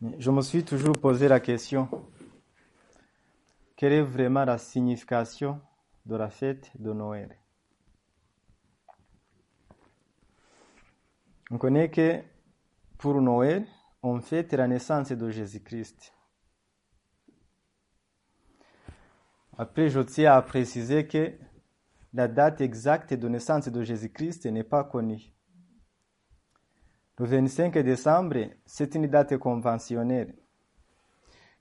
Je me suis toujours posé la question, quelle est vraiment la signification de la fête de Noël? On connaît que pour Noël, on fête la naissance de Jésus-Christ. Après, je tiens à préciser que la date exacte de naissance de Jésus-Christ n'est pas connue. Le 25 décembre, c'est une date conventionnelle.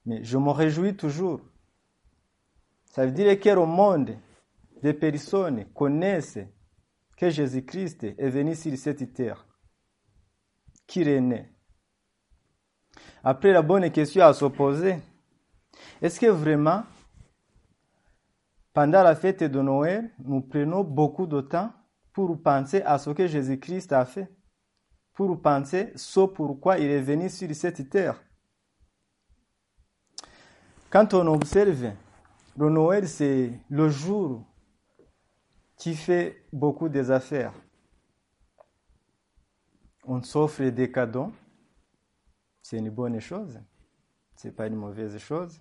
Mais je me réjouis toujours. Ça veut dire que le monde des personnes connaissent que Jésus-Christ est venu sur cette terre, qu'il est né. Après, la bonne question à se poser, est-ce que vraiment, pendant la fête de Noël, nous prenons beaucoup de temps pour penser à ce que Jésus-Christ a fait? Pour penser ce pourquoi il est venu sur cette terre. Quand on observe, le Noël, c'est le jour qui fait beaucoup des affaires. On s'offre des cadeaux, c'est une bonne chose, c'est pas une mauvaise chose.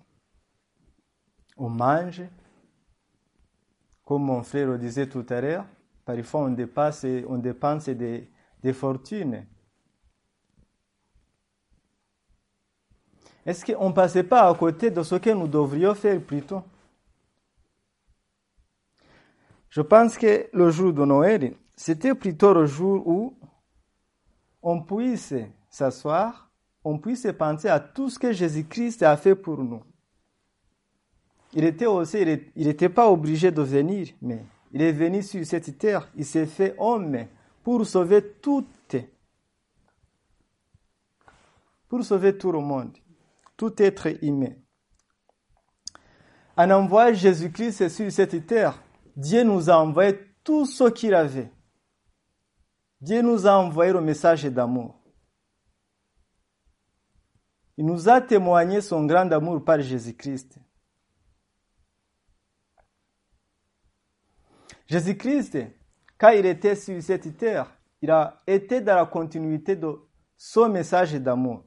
On mange, comme mon frère le disait tout à l'heure, parfois on dépasse, on dépense des, des fortunes. Est-ce qu'on ne passait pas à côté de ce que nous devrions faire plutôt? Je pense que le jour de Noël, c'était plutôt le jour où on puisse s'asseoir, on puisse penser à tout ce que Jésus-Christ a fait pour nous. Il il n'était pas obligé de venir, mais il est venu sur cette terre, il s'est fait homme pour sauver tout, pour sauver tout le monde, tout être humain. En envoyant Jésus-Christ sur cette terre, Dieu nous a envoyé tout ce qu'il avait. Dieu nous a envoyé le message d'amour. Il nous a témoigné son grand amour par Jésus-Christ. Jésus-Christ, quand il était sur cette terre, il a été dans la continuité de son message d'amour.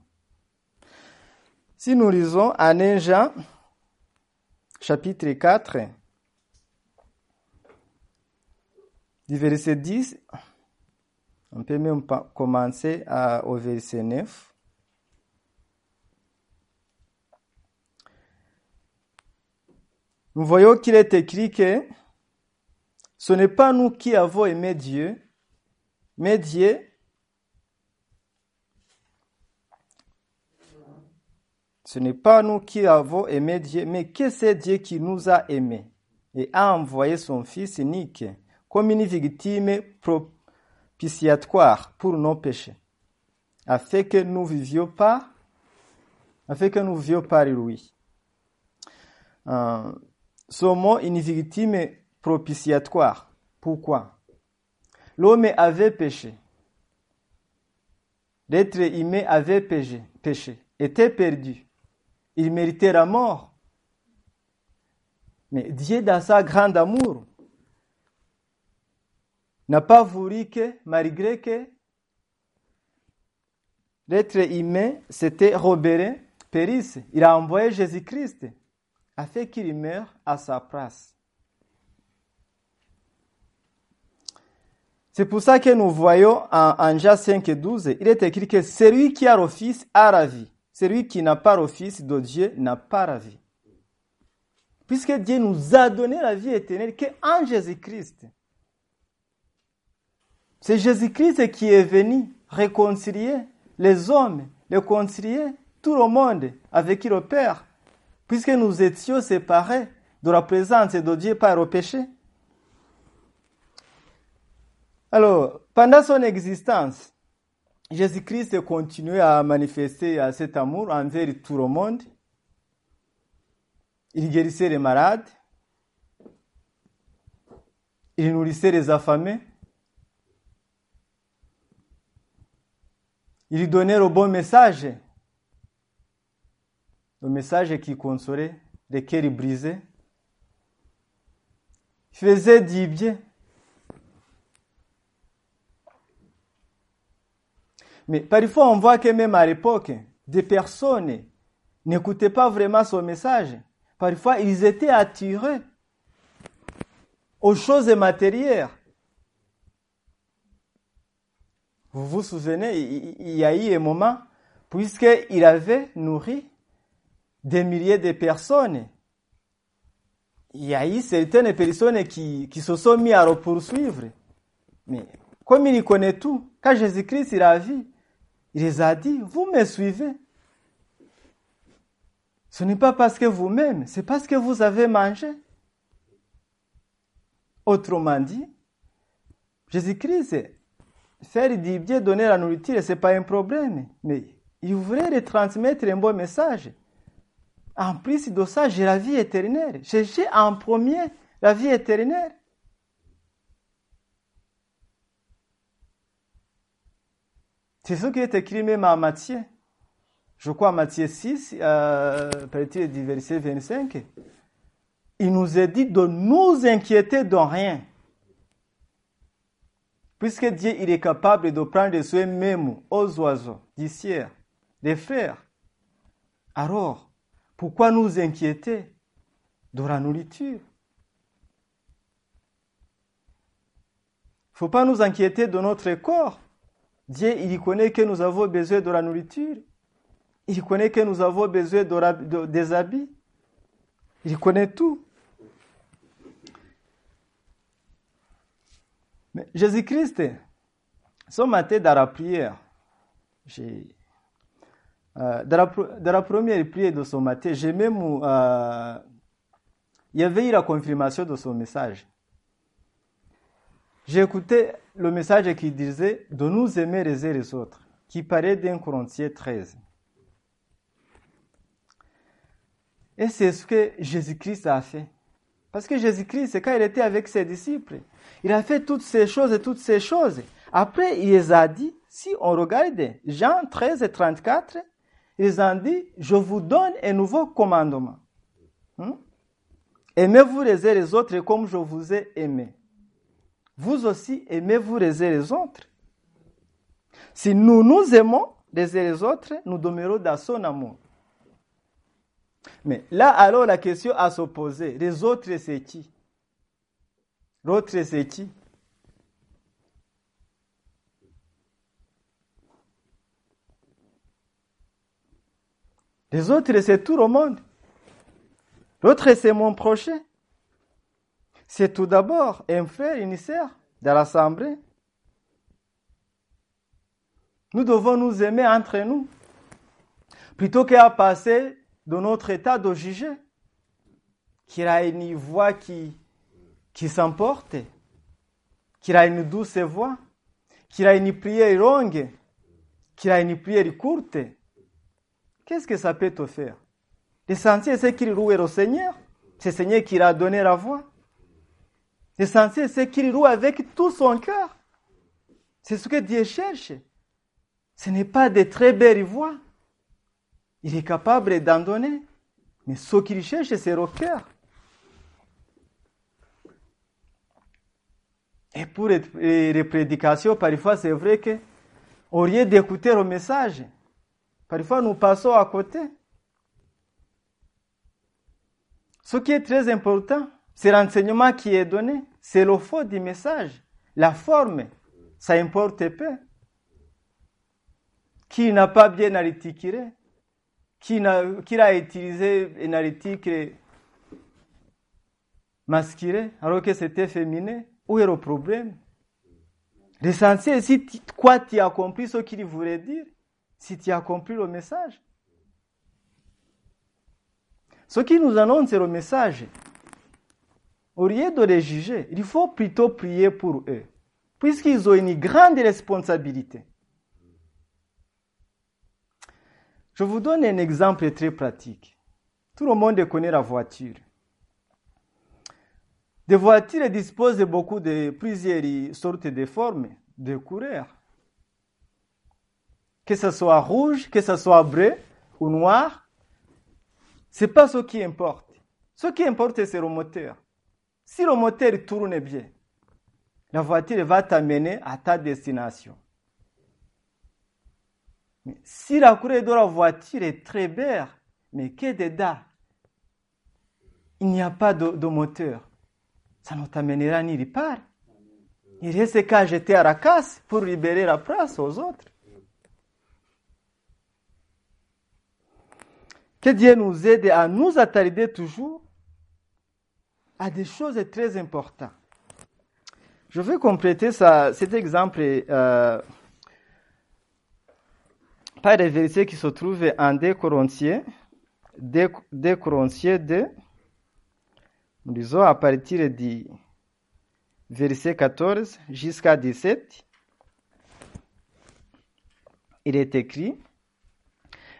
Si nous lisons 1 Jean, chapitre 4, du verset 10, on peut même commencer à, au verset 9. Nous voyons qu'il est écrit que ce n'est pas nous qui avons aimé Dieu, mais Dieu Ce n'est pas nous qui avons aimé Dieu, mais que c'est Dieu qui nous a aimés et a envoyé son Fils unique comme une victime propitiatoire pour nos péchés, afin que nous vivions pas, afin que nous vivions par lui. Euh, ce mot, une victime propitiatoire. Pourquoi? L'homme avait péché. L'être humain avait péché, péché, était perdu il méritait la mort. Mais Dieu, dans sa grande amour, n'a pas voulu que, malgré que l'être humain s'était robéré, périsse, il a envoyé Jésus-Christ afin qu'il meure à sa place. C'est pour ça que nous voyons en, Jean 5 et 12, il est écrit que celui qui a le Fils a la vie. Celui qui n'a pas le Fils de Dieu n'a pas la vie. Puisque Dieu nous a donné la vie éternelle qu'en Jésus-Christ. C'est Jésus-Christ qui est venu réconcilier les hommes, réconcilier tout le monde avec le Père, puisque nous étions séparés de la présence de Dieu par le péché. Alors, pendant son existence, Jésus-Christ continuait à manifester cet amour envers tout le monde. Il guérissait les malades. Il nourrissait les affamés. Il donnait le bon message. Le message qui consolait les cœurs brisés. Il faisait du bien. Mais parfois, on voit que même à l'époque, des personnes n'écoutaient pas vraiment son message. Parfois, ils étaient attirés aux choses matérielles. Vous vous souvenez, il y a eu un moment, puisqu'il avait nourri des milliers de personnes, il y a eu certaines personnes qui, qui se sont mis à le poursuivre. Mais comme il connaît tout, quand Jésus-Christ il a vu, il les a dit, vous me suivez. Ce n'est pas parce que vous-même, c'est parce que vous avez mangé. Autrement dit, Jésus-Christ, faire du bien, donner la nourriture, ce n'est pas un problème. Mais il voulait retransmettre un bon message. En plus de ça, j'ai la vie éternelle. J'ai en premier la vie éternelle. C'est ce qui est écrit même à Matthieu. Je crois Matthieu 6, euh, partir du verset 25. Il nous est dit de nous inquiéter de rien. Puisque Dieu il est capable de prendre soin même aux oiseaux, du ciel, des frères. Alors, pourquoi nous inquiéter de la nourriture? Il ne faut pas nous inquiéter de notre corps. Dieu, il connaît que nous avons besoin de la nourriture. Il connaît que nous avons besoin de, de, des habits. Il connaît tout. Mais Jésus-Christ, ce matin dans la prière, euh, dans, la, dans, la, première prière de ce matin, j'ai même. Euh, il y avait eu la confirmation de son message. J'ai écouté le message qui disait de nous aimer les uns les autres, qui paraît d'un Corinthiens 13. Et c'est ce que Jésus-Christ a fait. Parce que Jésus-Christ, quand il était avec ses disciples, il a fait toutes ces choses et toutes ces choses. Après, il les a dit, si on regarde Jean 13 et 34, ils ont dit, je vous donne un nouveau commandement. Hmm? Aimez-vous les uns les autres comme je vous ai aimé. Vous aussi, aimez-vous les uns les autres. Si nous nous aimons les uns les autres, nous demeurons dans son amour. Mais là, alors, la question à se poser, les autres, c'est qui? L'autre, c'est qui? Les autres, c'est tout le monde. L'autre, c'est mon prochain. C'est tout d'abord un frère, sœur dans l'assemblée. Nous devons nous aimer entre nous. Plutôt qu'à passer de notre état de juger, qu'il a une voix qui, qui s'emporte, qu'il a une douce voix, qu'il a une prière longue, qu'il a une prière courte. Qu'est-ce que ça peut te faire? L'essentiel, c'est qu'il loue le Seigneur. C'est le Seigneur qui a donné la voix. L'essentiel, c'est qu'il loue avec tout son cœur. C'est ce que Dieu cherche. Ce n'est pas de très belles voix. Il est capable d'en donner. Mais ce qu'il cherche, c'est le cœur. Et pour les prédications, parfois, c'est vrai que, au lieu d'écouter le message, parfois nous passons à côté. Ce qui est très important, c'est l'enseignement qui est donné, c'est le fond du message. La forme, ça importe peu. Qui n'a pas bien articulé, qui a, utilisé un article masculin alors que c'était féminin, où est le problème? L'essentiel, si quoi tu as compris ce qu'il voulait dire, si tu as compris le message. Ce qui nous annonce le message, au lieu de les juger, il faut plutôt prier pour eux, puisqu'ils ont une grande responsabilité. Je vous donne un exemple très pratique. Tout le monde connaît la voiture. Des voitures disposent de beaucoup de plusieurs sortes de formes, de couleurs. Que ce soit rouge, que ce soit bleu ou noir, ce n'est pas ce qui importe. Ce qui importe, c'est le moteur. Si le moteur tourne bien, la voiture va t'amener à ta destination. Si la couleur de la voiture est très belle, mais que dedans, il n'y a pas de, moteur, ça ne t'amènera ni part. Il reste qu'à jeter à la casse pour libérer la place aux autres. Que Dieu nous aide à nous attarder toujours à des choses très importantes. Je vais compléter cet exemple euh, par les versets qui se trouvent en 2 Corinthiens, 2, 2 Corinthiens 2, nous lisons à partir du verset 14 jusqu'à 17. Il est écrit,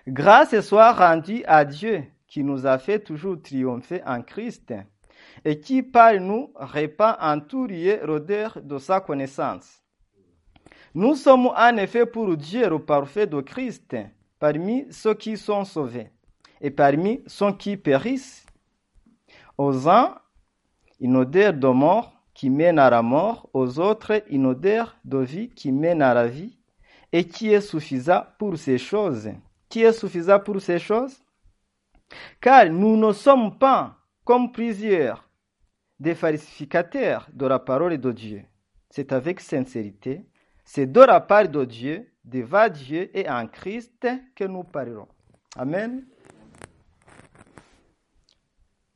Grâce soit rendue à Dieu qui nous a fait toujours triompher en Christ et qui par nous répand en tout lieu l'odeur de sa connaissance. Nous sommes en effet pour Dieu le parfait de Christ parmi ceux qui sont sauvés et parmi ceux qui périssent. Aux uns, une odeur de mort qui mène à la mort, aux autres, une odeur de vie qui mène à la vie, et qui est suffisant pour ces choses? Qui est suffisant pour ces choses? Car nous ne sommes pas comme plusieurs des falsificateurs de la parole de Dieu. C'est avec sincérité, c'est de la part de Dieu, devant Dieu et en Christ que nous parlerons. Amen.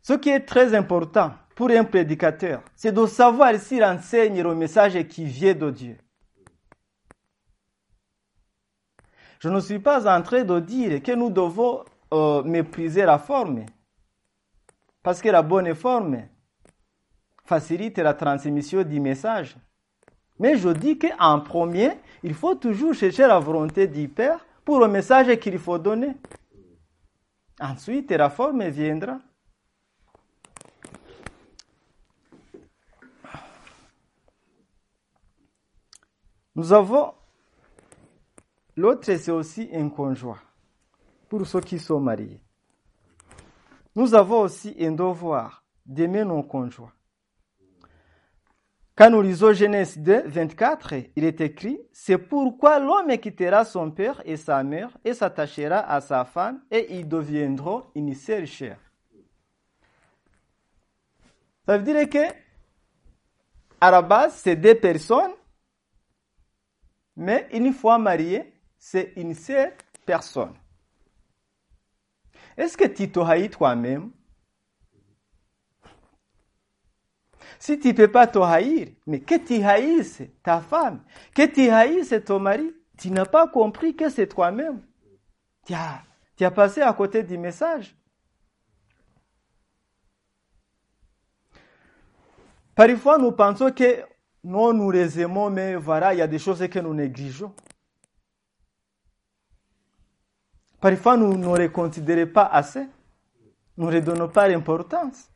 Ce qui est très important pour un prédicateur, c'est de savoir s'il enseigne le message qui vient de Dieu. Je ne suis pas en train de dire que nous devons euh, mépriser la forme, parce que la bonne forme facilite la transmission du message. Mais je dis qu'en premier, il faut toujours chercher la volonté du Père pour le message qu'il faut donner. Ensuite, la forme viendra. Nous avons l'autre, c'est aussi un conjoint pour ceux qui sont mariés. Nous avons aussi un devoir d'aimer nos conjoints. Quand nous lisons Genèse 2, 24, il est écrit, c'est pourquoi l'homme quittera son père et sa mère et s'attachera à sa femme et ils deviendront une seule chair. Ça veut dire que, à la base, c'est deux personnes, mais une fois mariées, c'est une seule personne. Est-ce que tu te toi-même? Si tu ne peux pas te haïr, mais que tu haïsses ta femme, que tu haïsses ton mari, tu n'as pas compris que c'est toi-même. Tu as, passé à côté du message. Parfois, nous pensons que nous, nous les aimons, mais voilà, il y a des choses que nous négligeons. Parfois, nous ne les considérons pas assez. Nous ne les donnons pas l'importance.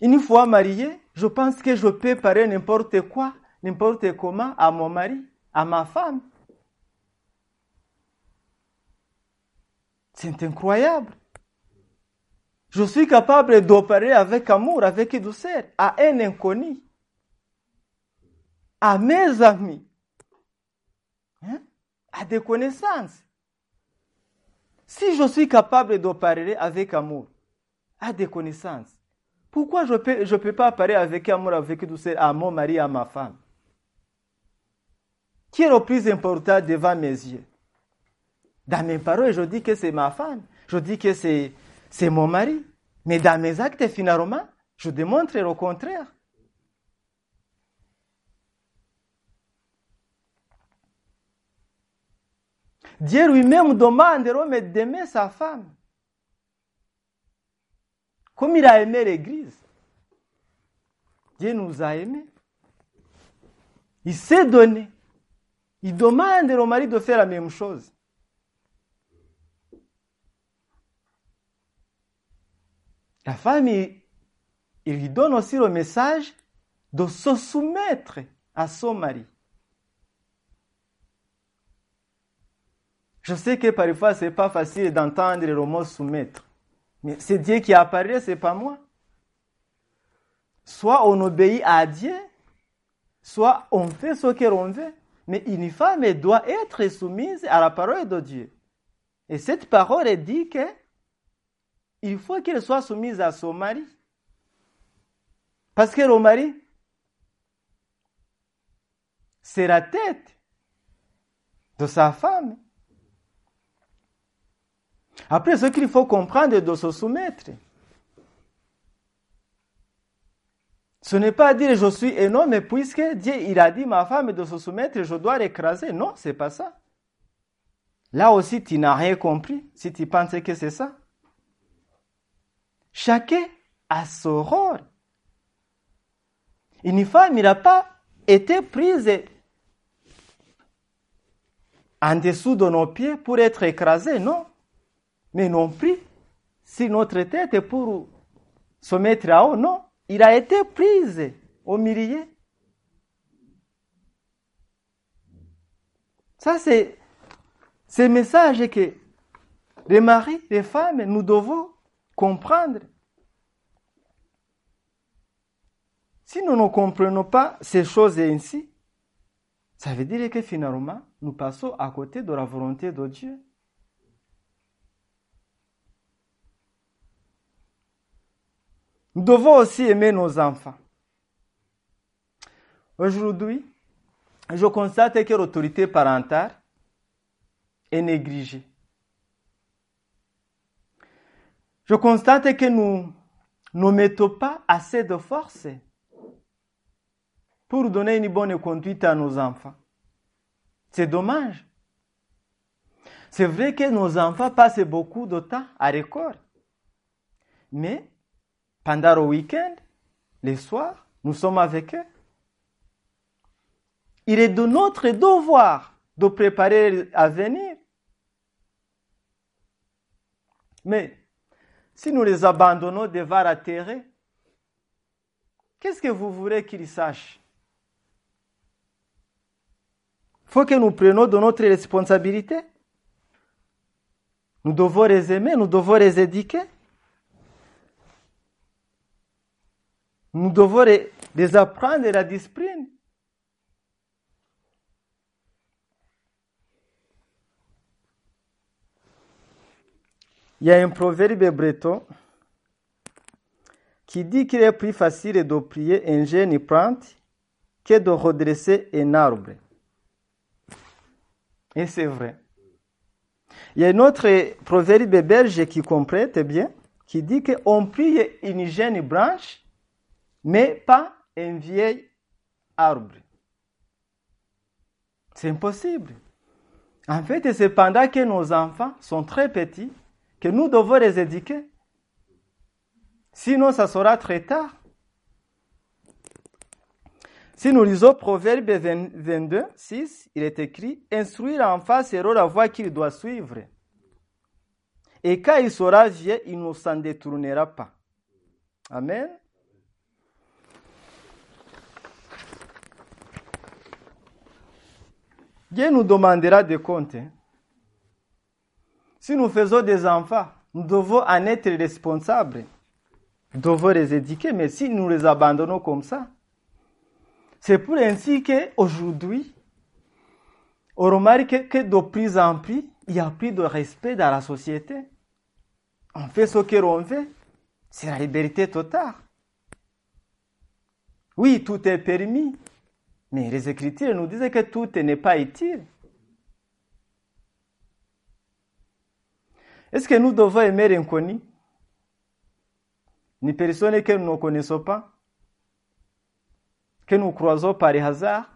Une fois marié, je pense que je peux parler n'importe quoi, n'importe comment à mon mari, à ma femme. C'est incroyable. Je suis capable de parler avec amour, avec douceur, à un inconnu, à mes amis, hein, à des connaissances. Si je suis capable de parler avec amour, à des connaissances, pourquoi je ne peux, je peux pas parler avec amour, avec douceur à mon mari, à ma femme? Qui est le plus important devant mes yeux? Dans mes paroles, je dis que c'est ma femme. Je dis que c'est, mon mari. Mais dans mes actes, finalement, je démontre le contraire. Dieu lui-même demande d'aimer sa femme. Comme il a aimé l'Église. Dieu nous a aimés. Il s'est donné. Il demande au mari de faire la même chose. La femme, il, lui donne aussi le message de se soumettre à son mari. Je sais que parfois, ce n'est pas facile d'entendre le mot soumettre. Mais c'est Dieu qui apparaît, ce n'est pas moi. Soit on obéit à Dieu, soit on fait ce que l'on veut. Mais une femme doit être soumise à la parole de Dieu. Et cette parole dit que il faut qu'elle soit soumise à son mari. Parce que le mari, c'est la tête de sa femme. Après, ce qu'il faut comprendre de se soumettre. Ce n'est pas dire je suis un homme, puisque Dieu il a dit ma femme de se soumettre, je dois l'écraser. Non, c'est pas ça. Là aussi, tu n'as rien compris si tu penses que c'est ça. Chacun a son rôle. Une femme, n'a pas été prise en dessous de nos pieds pour être écrasée, non. Mais non plus, si notre tête est pour se mettre à haut, non. Il a été prise au milieu. Ça, c'est ce message que les maris, les femmes, nous devons comprendre. Si nous ne comprenons pas ces choses ainsi, ça veut dire que finalement, nous passons à côté de la volonté de Dieu. Nous devons aussi aimer nos enfants. Aujourd'hui, je constate que l'autorité parentale est négligée. Je constate que nous ne mettons pas assez de force pour donner une bonne conduite à nos enfants. C'est dommage. C'est vrai que nos enfants passent beaucoup de temps à l'école. Mais pendant le week-end, les soirs, nous sommes avec eux. Il est de notre devoir de préparer à venir. Mais si nous les abandonnons devant la terre, qu'est-ce que vous voulez qu'ils sachent? Il faut que nous prenions de notre responsabilité. Nous devons les aimer, nous devons les éduquer. Nous devons les, apprendre la discipline. Il y a un proverbe breton qui dit qu'il est plus facile de prier un jeune plante que de redresser un arbre. Et c'est vrai. Il y a un autre proverbe belge qui complète bien, qui dit qu'on prie une jeune branche mais pas un vieil arbre. C'est impossible. En fait, c'est pendant que nos enfants sont très petits que nous devons les éduquer. Sinon, ça sera très tard. Si nous lisons Proverbe 22, 6, il est écrit Instruire l'enfant sera la voie qu'il doit suivre. Et quand il sera vieux, il ne s'en détournera pas. Amen. Dieu nous demandera des comptes. Si nous faisons des enfants, nous devons en être responsables. Nous devons les éduquer, mais si nous les abandonnons comme ça, c'est pour ainsi qu'aujourd'hui, on remarque que de plus en plus, il n'y a plus de respect dans la société. On fait ce que l'on veut. C'est la liberté totale. Oui, tout est permis. Mais les Écritures nous disent que tout n'est pas utile. Est-ce que nous devons aimer l'inconnu? Une personne que nous ne connaissons pas Que nous croisons par hasard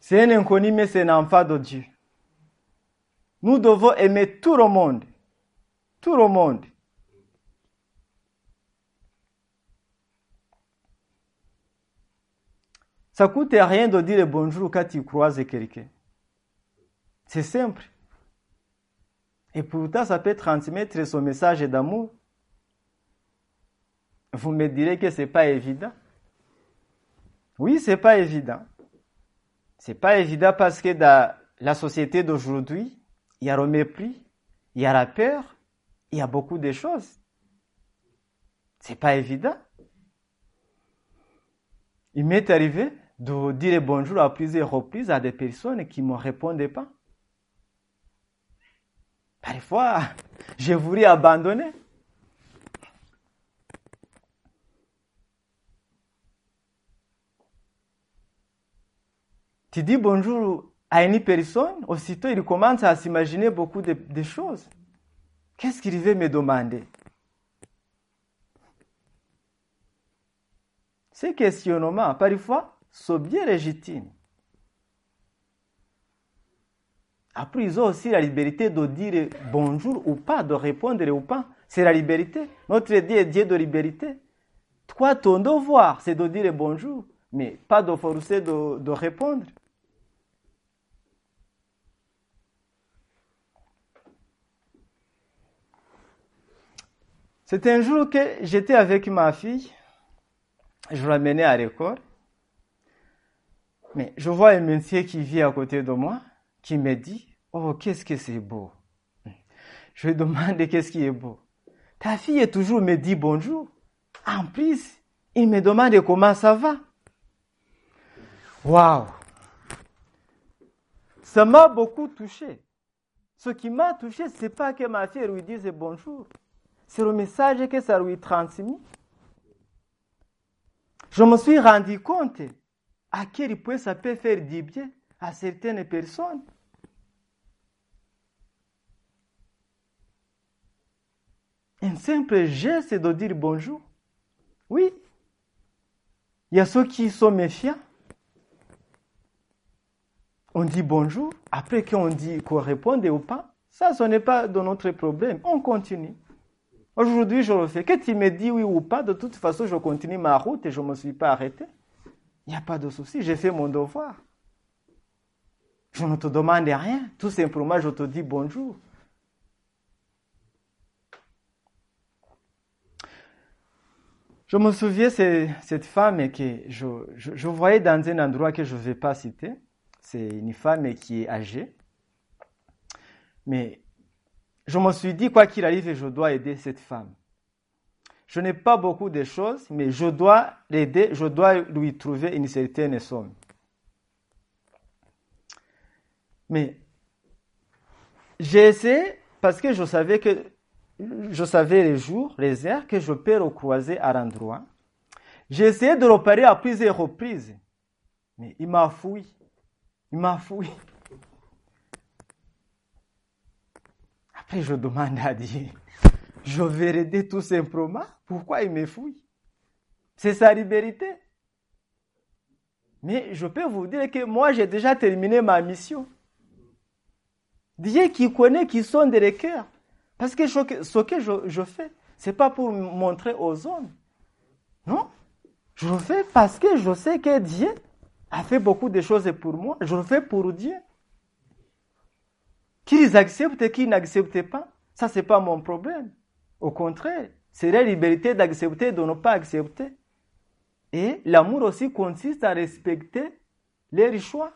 C'est un inconnu, mais c'est un enfant de Dieu. Nous devons aimer tout le monde. Tout le monde. Ça coûte rien de dire bonjour quand tu croises quelqu'un. C'est simple. Et pourtant, ça peut transmettre son message d'amour. Vous me direz que c'est pas évident. Oui, c'est pas évident. C'est pas évident parce que dans la société d'aujourd'hui, il y a le mépris, il y a la peur, il y a beaucoup de choses. C'est pas évident. il m'est arrivé de dire bonjour à plusieurs reprises à des personnes qui ne me répondaient pas. Parfois, je voulais abandonner. Tu dis bonjour à une personne, aussitôt il commence à s'imaginer beaucoup de, de choses. Qu'est-ce qu'il veut me demander? Ces questionnements, parfois, sont bien légitimes. Après, ils ont aussi la liberté de dire bonjour ou pas, de répondre ou pas. C'est la liberté. Notre Dieu est Dieu de liberté. Toi, ton devoir, c'est de dire bonjour, mais pas de forcer de, répondre. C'était un jour que j'étais avec ma fille, je l'amenais à l'école, mais je vois un monsieur qui vit à côté de moi, qui me dit, oh, qu'est-ce que c'est beau. Je lui demande qu'est-ce qui est beau? Ta fille toujours me dit bonjour. En plus, il me demande comment ça va. Waouh! Ça m'a beaucoup touché. Ce qui m'a touché, c'est pas que ma fille lui dise bonjour. C'est le message que ça lui transmet. Je me suis rendu compte à quel point ça peut faire du bien à certaines personnes. Un simple geste de dire bonjour. Oui. Il y a ceux qui sont méfiants. On dit bonjour. Après qu'on dit qu'on réponde ou pas, ça, ce n'est pas de notre problème. On continue. Aujourd'hui, je le fais. Que tu me dis oui ou pas, de toute façon, je continue ma route et je ne me suis pas arrêté. Il n'y a pas de souci, j'ai fait mon devoir. Je ne te demande rien. Tout simplement, je te dis bonjour. Je me souviens de cette femme que je, je, je, voyais dans un endroit que je ne vais pas citer. C'est une femme qui est âgée. Mais je me suis dit, quoi qu'il arrive, je dois aider cette femme. Je n'ai pas beaucoup de choses, mais je dois l'aider, je dois lui trouver une certaine somme. Mais j'ai essayé, parce que je savais que je savais les jours, les heures que je peux recroiser à l'endroit. J'ai essayé de repérer à plusieurs reprises, mais il m'a fouillé. Il m'a fouillé. Après, je demande à Dieu, je vais aider tout simplement. Pourquoi il me fouille C'est sa liberté. Mais je peux vous dire que moi, j'ai déjà terminé ma mission. Dieu qui connaît, qui sonde les cœurs. Parce que ce que je, je fais, ce n'est pas pour montrer aux hommes. Non. Je le fais parce que je sais que Dieu a fait beaucoup de choses pour moi. Je le fais pour Dieu. Qu'ils acceptent et qu'ils n'acceptent pas, ça, ce n'est pas mon problème. Au contraire, c'est la liberté d'accepter et de ne pas accepter. Et l'amour aussi consiste à respecter les choix.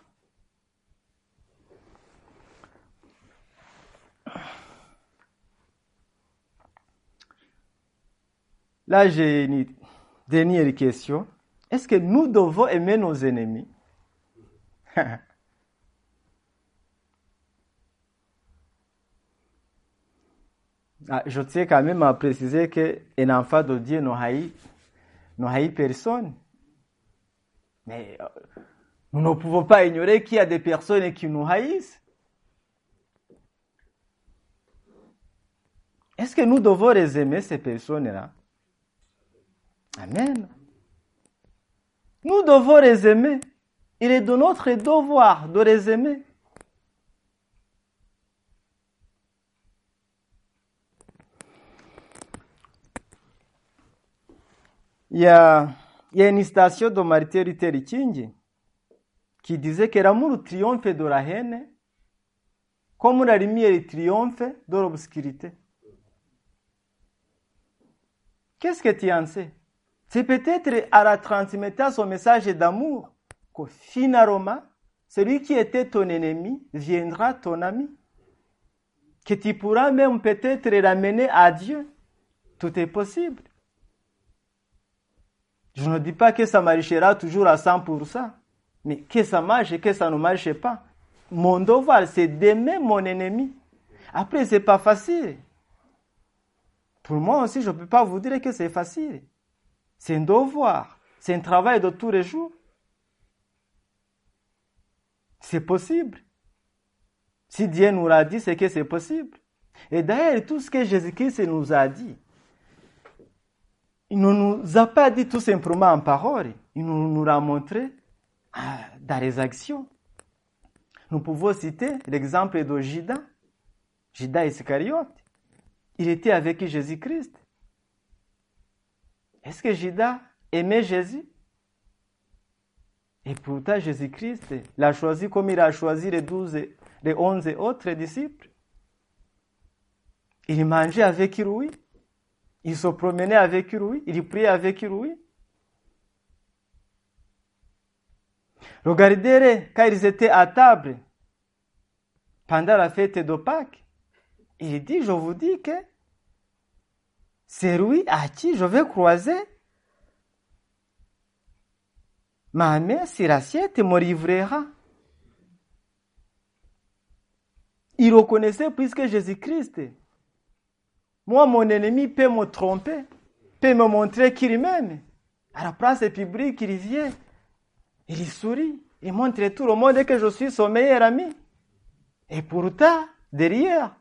Là, j'ai une dernière question. Est-ce que nous devons aimer nos ennemis? ah, Je tiens quand même à préciser qu'un enfant de Dieu ne haït, ne haït personne. Mais euh, nous ne pouvons pas ignorer qu'il y a des personnes qui nous haïssent. Est-ce que nous devons les aimer, ces personnes-là? Amen. Nous devons les aimer. Il est de notre devoir de les aimer. Il y a, il y a une citation de Martin Luther King qui disait que l'amour triomphe de la haine comme la lumière triomphe de l'obscurité. Qu'est-ce que tu en sais c'est peut-être à la transmettre son message d'amour que finalement, celui qui était ton ennemi viendra ton ami? Que tu pourras même peut-être l'amener à Dieu? Tout est possible. Je ne dis pas que ça marchera toujours à 100%, mais que ça marche et que ça ne marche pas. Mon devoir, c'est d'aimer mon ennemi. Après, c'est pas facile. Pour moi aussi, je ne peux pas vous dire que c'est facile. C'est un devoir. C'est un travail de tous les jours. C'est possible. Si Dieu nous l'a dit, c'est que c'est possible. Et d'ailleurs, tout ce que Jésus-Christ nous a dit, il ne nous a pas dit tout simplement en parole, il nous l'a montré ah, dans les actions. Nous pouvons citer l'exemple de Judas, Judas Iscariote. Il était avec Jésus-Christ. Est-ce que Judas aimait Jésus? Et pourtant, Jésus-Christ l'a choisi comme il a choisi les douze, les onze autres disciples. Il mangeait avec lui. Il se promenait avec lui. Il priait avec lui. Regardez quand ils étaient à table pendant la fête de Pâques. Il dit, je vous dis que c'est lui à qui je vais croiser ma main sur l'assiette me livrera. Il reconnaissait puisque Jésus-Christ moi, mon ennemi peut me tromper, peut me montrer qu'il m'aime. À la place publique, il vient, il sourit, il montre tout le monde que je suis son meilleur ami. Et pourtant, derrière,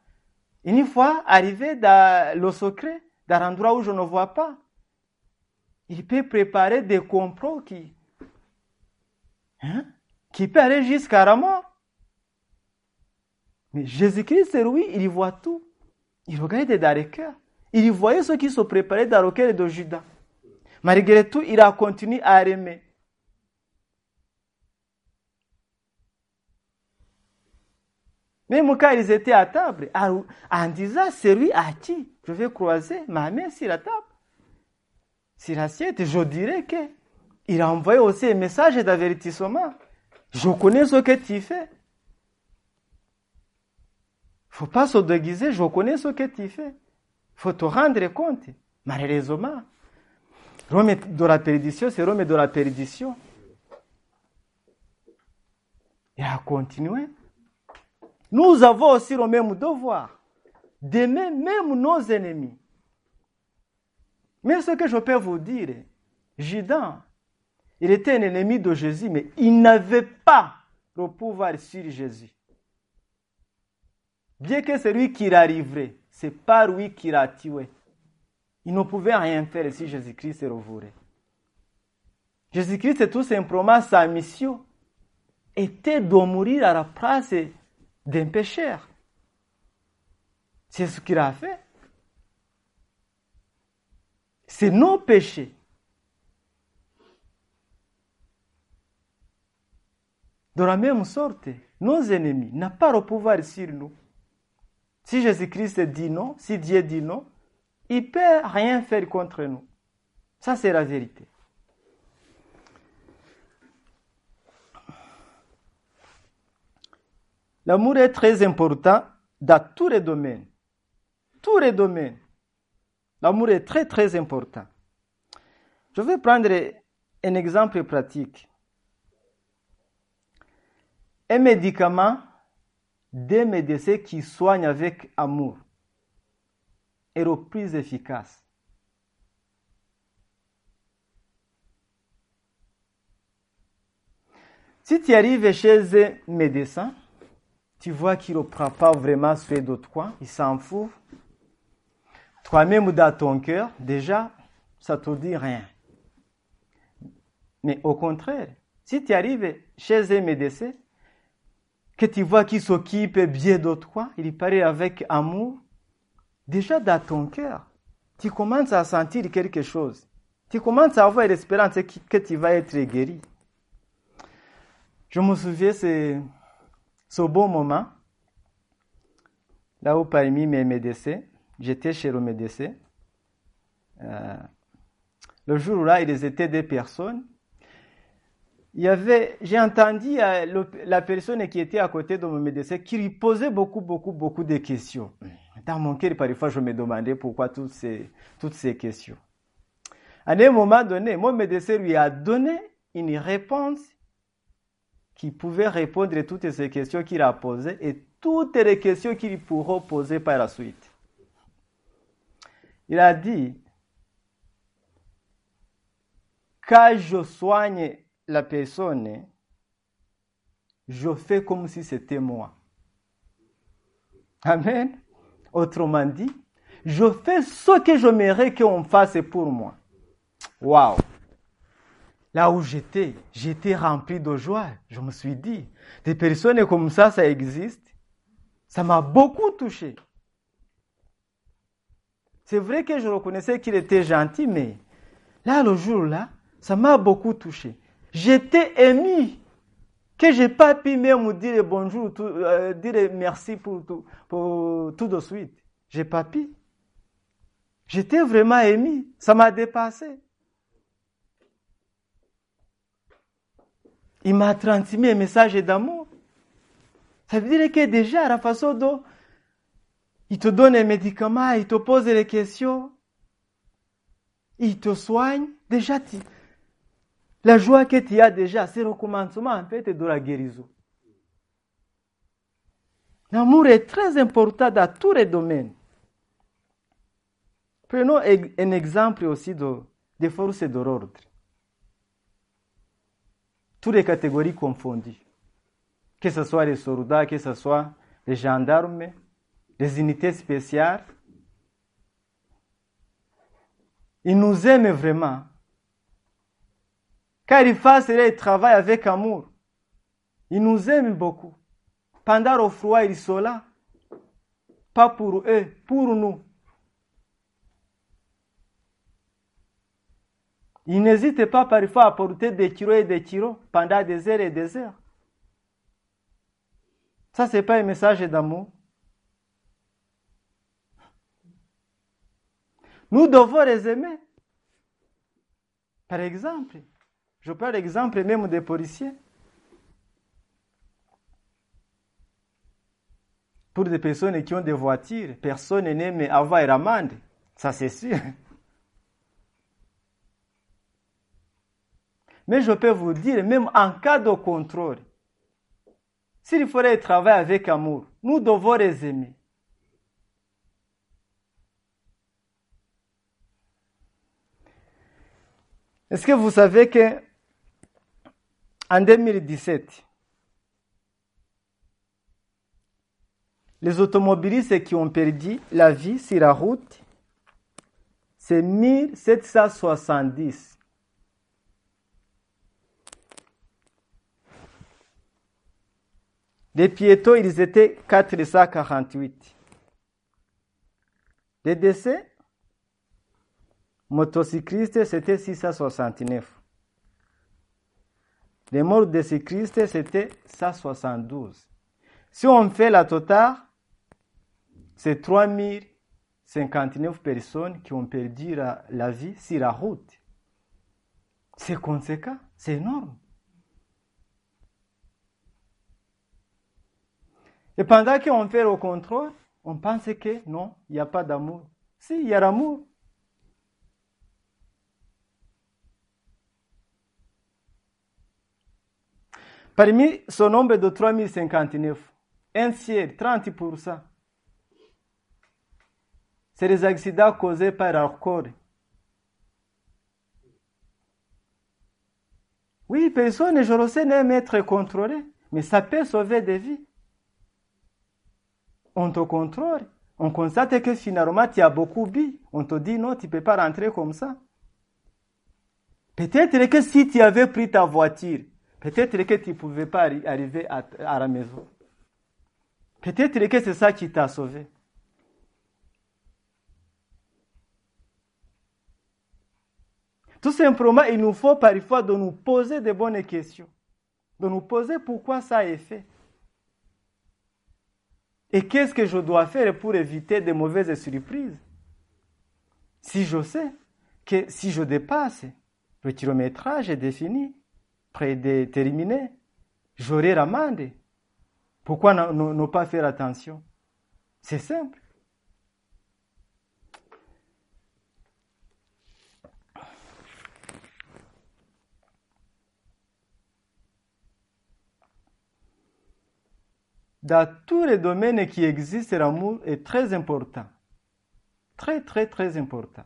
une fois arrivé dans le secret, dans l'endroit où je ne vois pas, il peut préparer des complots qui, hein, qui peuvent aller jusqu'à la. Mais Jésus-Christ, lui, il voit tout. Il regardait cœur. Il voyait ce qui se préparait dans le cœur de Judas. Malgré tout, il a continué à aimer. Même quand ils étaient à table, en disant, c'est lui à qui je vais croiser ma main sur la table, sur l'assiette, je dirais que il a envoyé aussi un message d'avertissement. Je connais ce que tu fais faut pas se déguiser, je connais ce que tu fais. faut te rendre compte. Malheureusement, Rome de la perdition, c'est Rome de la perdition. Il a continué. Nous avons aussi le même devoir d'aimer même nos ennemis. Mais ce que je peux vous dire, Judas, il était un ennemi de Jésus, mais il n'avait pas le pouvoir sur Jésus. Bien que c'est lui qui l'arriverait, c'est pas lui qui l'a tué. Il ne pouvait rien faire si Jésus-Christ revoulait. Jésus-Christ, tout simplement, sa mission était de mourir à la place d'un pécheur. C'est ce qu'il a fait. C'est nos péchés. De la même sorte, nos ennemis n'ont pas le pouvoir sur nous. Si Jésus-Christ dit non, si Dieu dit non, il ne peut rien faire contre nous. Ça, c'est la vérité. L'amour est très important dans tous les domaines. Tous les domaines. L'amour est très, très important. Je vais prendre un exemple pratique. Un médicament des médecins qui soignent avec amour est le plus efficace. Si tu arrives chez un médecin, tu vois qu'il ne prend pas vraiment soin de toi, il s'en fout. Toi-même dans ton cœur, déjà, ça te dit rien. Mais au contraire, si tu arrives chez un médecin, que tu vois qu'il s'occupe bien de toi, il paraît avec amour, déjà dans ton cœur, tu commences à sentir quelque chose. Tu commences à avoir l'espérance que tu vas être guéri. Je me souviens ce, ce bon moment, là où parmi mes médecins, j'étais chez le médecin. Euh, le jour-là, ils étaient des personnes il y avait, j'ai entendu euh, la personne qui était à côté de mon médecin qui lui posait beaucoup, beaucoup, beaucoup de questions. Dans mon cœur, parfois, je me demandais pourquoi toutes ces, toutes ces questions. À un moment donné, mon médecin lui a donné une réponse qui pouvait répondre à toutes ces questions qu'il a posées et toutes les questions qu'il pourra poser par la suite. Il a dit, quand je soigne la personne, je fais comme si c'était moi. Amen. Autrement dit, je fais ce que j'aimerais qu'on fasse pour moi. Waouh! Là où j'étais, j'étais rempli de joie. Je me suis dit, des personnes comme ça, ça existe. Ça m'a beaucoup touché. C'est vrai que je reconnaissais qu'il était gentil, mais là, le jour-là, ça m'a beaucoup touché. J'étais ému que j'ai pas pu même dire bonjour, euh, dire merci pour tout, tout de suite. J'ai pas pu. J'étais vraiment ému. Ça m'a dépassé. Il m'a transmis un message d'amour. Ça veut dire que déjà, façon dont il te donne un médicament, il te pose des questions, il te soigne, déjà, la joie que tu as déjà, c'est le commencement en fait de la guérison. L'amour est très important dans tous les domaines. Prenons un exemple aussi de, des forces de l'ordre. Toutes les catégories confondues. Que ce soit les soldats, que ce soit les gendarmes, les unités spéciales. Ils nous aiment vraiment car ils fassent le travail avec amour. Ils nous aiment beaucoup. Pendant le froid, ils sont là. Pas pour eux, pour nous. Ils n'hésitent pas parfois à porter des kilos et des kilos pendant des heures et des heures. Ça, ce n'est pas un message d'amour. Nous devons les aimer. Par exemple, je prends l'exemple même des policiers. Pour des personnes qui ont des voitures, personne n'aime avoir une amende. Ça, c'est sûr. Mais je peux vous dire, même en cas de contrôle, s'il faudrait travailler avec amour, nous devons les aimer. Est-ce que vous savez que en 2017, les automobilistes qui ont perdu la vie sur la route, c'est 1770. Les piétons, ils étaient 448. Les décès, motocyclistes, c'était 669. Les morts de cyclistes, c'était 172. Si on fait la totale, c'est 3059 personnes qui ont perdu la, la vie sur la route. C'est conséquent, c'est énorme. Et pendant qu'on fait le contrôle, on pense que non, il n'y a pas d'amour. Si, il y a l'amour. Parmi ce nombre de 3059, un tiers, 30%, c'est les accidents causés par l'alcool. Oui, personne, je le sais, n'aime être contrôlé, mais ça peut sauver des vies. On te contrôle, on constate que finalement tu as beaucoup bu, on te dit non, tu ne peux pas rentrer comme ça. Peut-être que si tu avais pris ta voiture, Peut-être que tu ne pouvais pas arriver à, la maison. Peut-être que c'est ça qui t'a sauvé. Tout simplement, il nous faut parfois de nous poser de bonnes questions. De nous poser pourquoi ça est fait. Et qu'est-ce que je dois faire pour éviter de mauvaises surprises? Si je sais que si je dépasse, le kilométrage défini prédéterminée, j'aurai l'amende. Pourquoi ne pas faire attention? C'est simple. Dans tous les domaines qui existent, l'amour est très important. Très, très, très important.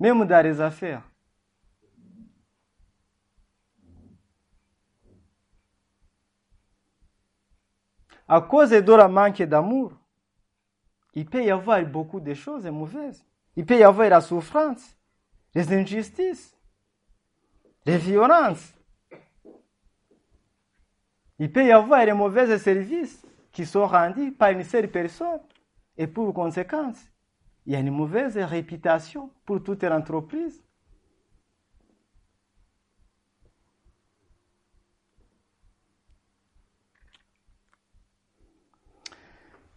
Même dans les affaires. À cause de la manque d'amour, il peut y avoir beaucoup de choses mauvaises. Il peut y avoir la souffrance, les injustices, les violences. Il peut y avoir les mauvais services qui sont rendus par une seule personne. Et pour conséquence, il y a une mauvaise réputation pour toute l'entreprise.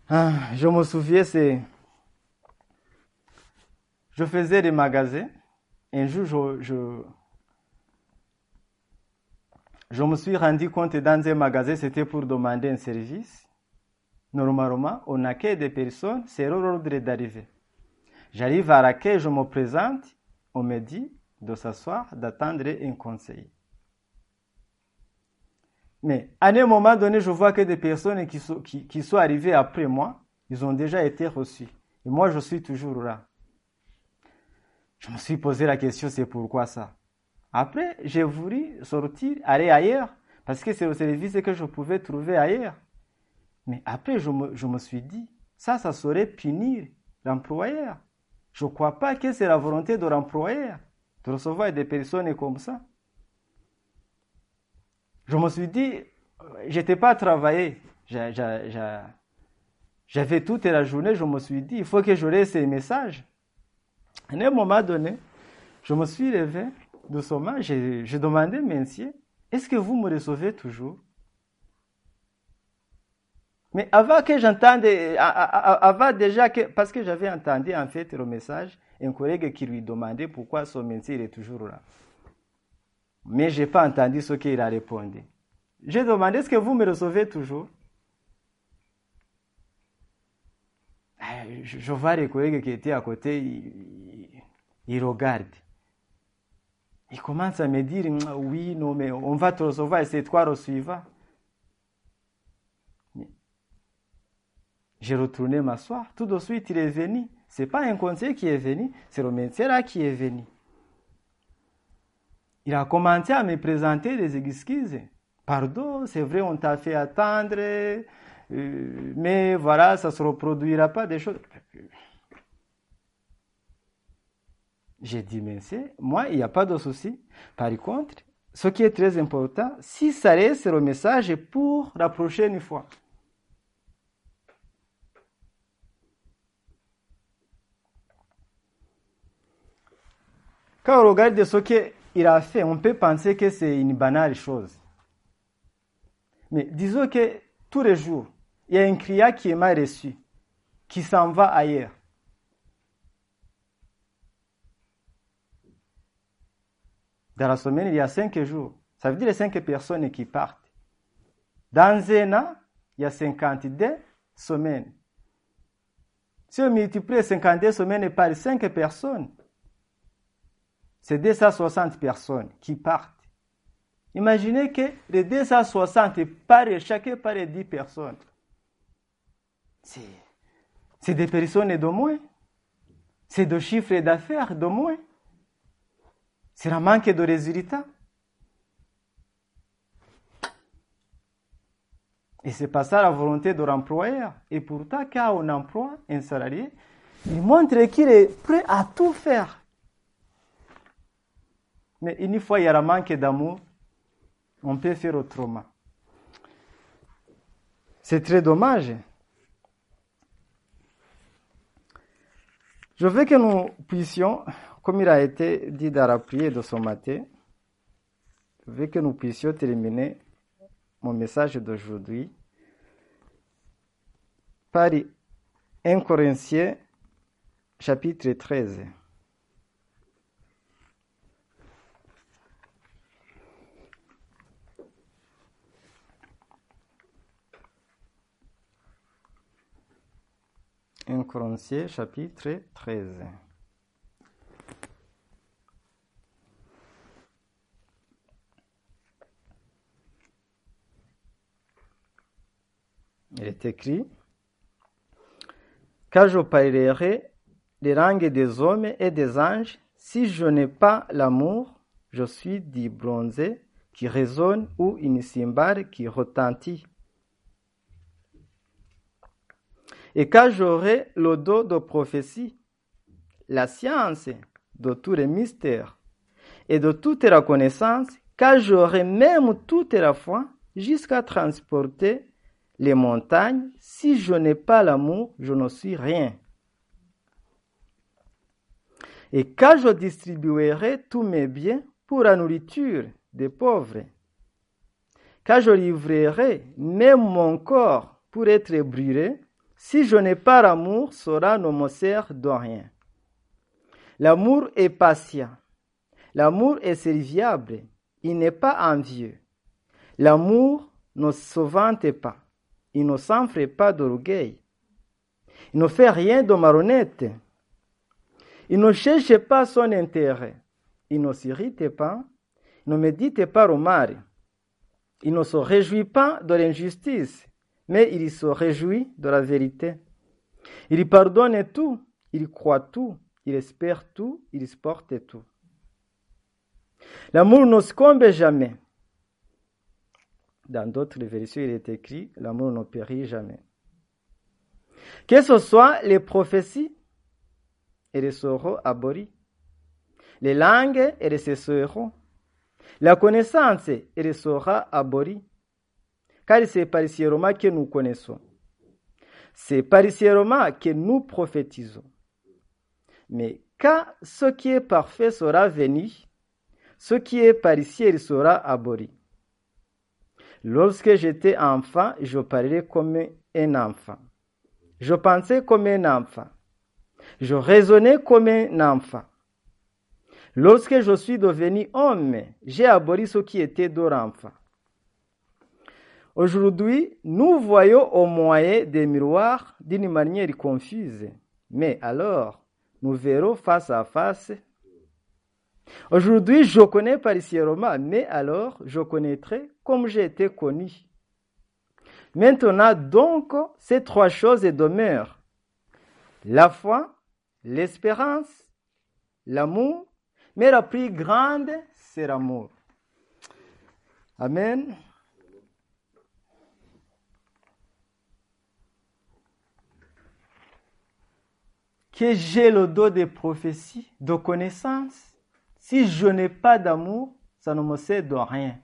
Ah, je me souviens, c'est. Je faisais des magasins. Un jour, je, je, me suis rendu compte dans un magasin, c'était pour demander un service. Normalement, on accueille des personnes, c'est l'ordre d'arriver. J'arrive à l'accueil, je me présente, on me dit de s'asseoir, d'attendre un conseil. Mais à un moment donné, je vois que des personnes qui sont, qui, sont arrivées après moi, ils ont déjà été reçus. Et moi, je suis toujours là. Je me suis posé la question, c'est pourquoi ça? Après, j'ai voulu sortir, aller ailleurs, parce que c'est le service que je pouvais trouver ailleurs. Mais après, je me, je me suis dit, ça, ça serait punir l'employeur. Je ne crois pas que c'est la volonté de l'employeur de recevoir des personnes comme ça. Je me suis dit, j'étais pas travaillé. J'avais toute la journée, je me suis dit, il faut que je laisse ces messages. À un moment donné, je me suis levé doucement, j'ai demandé, monsieur, est-ce que vous me recevez toujours? Mais avant que j'entende, avant déjà que, parce que j'avais entendu en fait le message, un collègue qui lui demandait pourquoi son métier est toujours là. Mais je n'ai pas entendu ce qu'il a répondu. J'ai demandé, est-ce que vous me recevez toujours? Je, vois les collègues qui étaient à côté, ils, regardent. Ils commencent à me dire, oui, non, mais on va te recevoir et c'est toi le suivant. J'ai retourné m'asseoir. Tout de suite, il est venu. Ce n'est pas un conseiller qui est venu, c'est le médecin qui est venu. Il a commencé à me présenter des excuses. Pardon, c'est vrai, on t'a fait attendre, euh, mais voilà, ça ne se reproduira pas des choses. J'ai dit, mais c'est, moi, il n'y a pas de souci. Par contre, ce qui est très important, si ça reste le message pour la prochaine fois. Quand on regarde ce qu'il a fait, on peut penser que c'est une banale chose. Mais disons que tous les jours, il y a un client qui est mal reçu, qui s'en va ailleurs. Dans la semaine, il y a cinq jours. Ça veut dire cinq personnes qui partent. Dans un an, il y a 52 semaines. Si on multiplie 52 semaines par cinq personnes, c'est 260 personnes qui partent. Imaginez que les 260 par chacun par 10 personnes. C'est des personnes de moins. C'est des chiffres d'affaires de moins. C'est un manque de résultats. Et c'est pas ça la volonté de l'employeur. Et pourtant, quand on emploie un salarié, il montre qu'il est prêt à tout faire. Mais une fois il y a un manque d'amour, on peut faire autrement. C'est très dommage. Je veux que nous puissions, comme il a été dit dans la prière de ce matin, je veux que nous puissions terminer mon message d'aujourd'hui par 1 Corinthiens chapitre 13. 1 Corinthiens chapitre 13. Il est écrit Car je parlerai les langues des hommes et des anges, si je n'ai pas l'amour, je suis du bronzé qui résonne ou une cymbale qui retentit. Et quand j'aurai le dos de prophétie, la science de tous les mystères et de toute la connaissance, quand j'aurai même toute la foi jusqu'à transporter les montagnes, si je n'ai pas l'amour, je ne suis rien. Et quand je distribuerai tous mes biens pour la nourriture des pauvres, quand je livrerai même mon corps pour être brûlé, si je n'ai pas l'amour, cela ne me sert de rien. L'amour est patient. L'amour est serviable. Il n'est pas envieux. L'amour ne se vante pas. Il ne s'enfle pas d'orgueil. Il ne fait rien de malhonnête. Il ne cherche pas son intérêt. Il ne s'irrite pas. Il ne médite pas au mal. Il ne se réjouit pas de l'injustice, mais il se réjouit de la vérité. Il pardonne tout, il croit tout, il espère tout, il supporte tout. L'amour ne succombe jamais. Dans d'autres versions, il est écrit l'amour ne périt jamais. Que ce soit les prophéties, elles seront abolies. Les langues, elles cesseront. La connaissance, sera abolie. Car c'est par ces romans que nous connaissons. C'est par ces romans que nous prophétisons. Mais quand ce qui est parfait sera venu, ce qui est par ici, sera aboli. Lorsque j'étais enfant, je parlais comme un enfant. Je pensais comme un enfant. Je raisonnais comme un enfant. Lorsque je suis devenu homme, j'ai aboli ce qui était de l'enfant. Aujourd'hui, nous voyons au moyen des miroirs d'une manière confuse. Mais alors, nous verrons face à face. Aujourd'hui, je connais parisièrement, mais alors je connaîtrai comme j'ai été connu. Maintenant, donc, ces trois choses demeurent. La foi, l'espérance, l'amour, mais la plus grande, c'est l'amour. Amen. Que j'ai le dos des prophéties, de connaissances, si je n'ai pas d'amour, ça ne me sert de rien.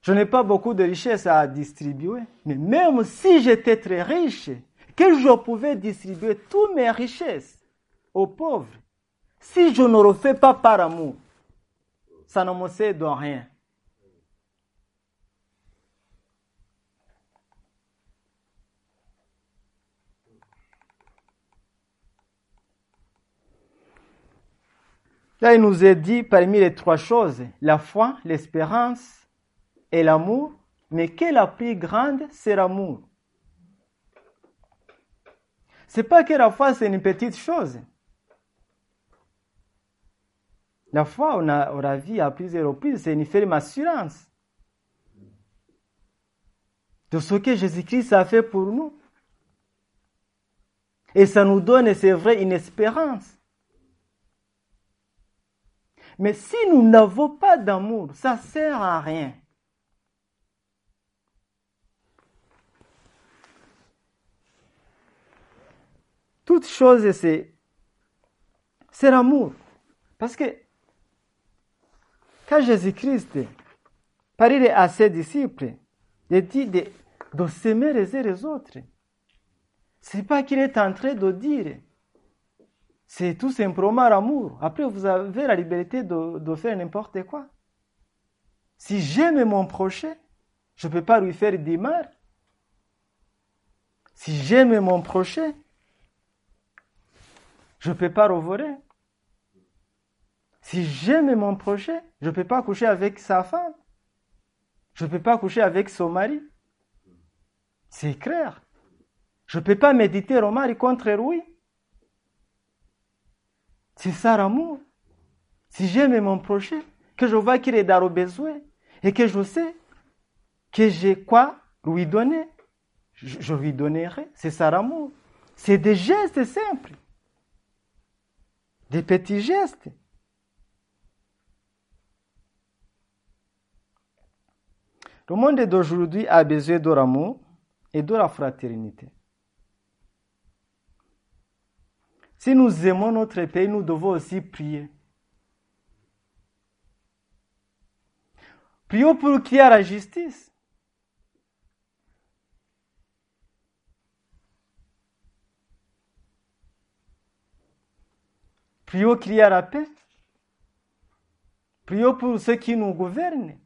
Je n'ai pas beaucoup de richesses à distribuer, mais même si j'étais très riche, que je pouvais distribuer toutes mes richesses aux pauvres, si je ne le fais pas par amour, ça ne me sert de rien. Là, il nous est dit parmi les trois choses, la foi, l'espérance et l'amour, mais quelle la plus grande, c'est l'amour. C'est pas que la foi, c'est une petite chose. La foi, on a, on a vu à plusieurs reprises, c'est une ferme assurance de ce que Jésus-Christ a fait pour nous. Et ça nous donne, c'est vrai, une espérance. Mais si nous n'avons pas d'amour, ça sert à rien. Toute chose, c'est, c'est l'amour. Parce que quand Jésus-Christ parlait à ses disciples, il dit de, de s'aimer les uns les autres. C'est pas qu'il est en train de dire c'est tout simplement l'amour. Après, vous avez la liberté de, faire n'importe quoi. Si j'aime mon prochain, je ne peux pas lui faire du mal. Si j'aime mon prochain, je ne peux pas le voler. Si j'aime mon prochain, je ne peux pas coucher avec sa femme. Je ne peux pas coucher avec son mari. C'est clair. Je ne peux pas méditer au mari contre lui. C'est ça l'amour. Si j'aime mon prochain, que je vois qu'il est dans le besoin et que je sais que j'ai quoi lui donner, je, je lui donnerai. C'est ça l'amour. C'est des gestes simples. Des petits gestes. Le monde d'aujourd'hui a besoin de l'amour et de la fraternité. Si nous aimons notre pays, nous devons aussi prier. Prions pour qu'il y ait la justice. Prions qu'il y ait la paix. Prions pour ceux qui nous gouvernent.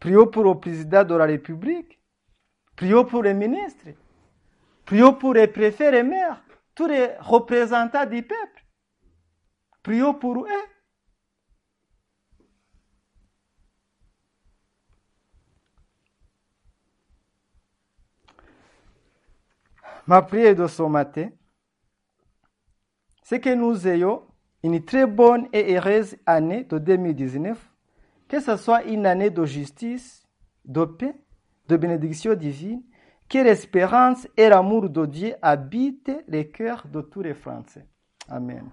Prions pour le président de la République. Prions pour les ministres. Prions pour les préfets et maires, tous les représentants du peuple. Prions pour eux. Ma prière de ce matin, c'est que nous ayons une très bonne et heureuse année de 2019, que ce soit une année de justice, de paix, de bénédiction divine, que l'espérance et l'amour de Dieu habitent les cœurs de tous les Français. Amen.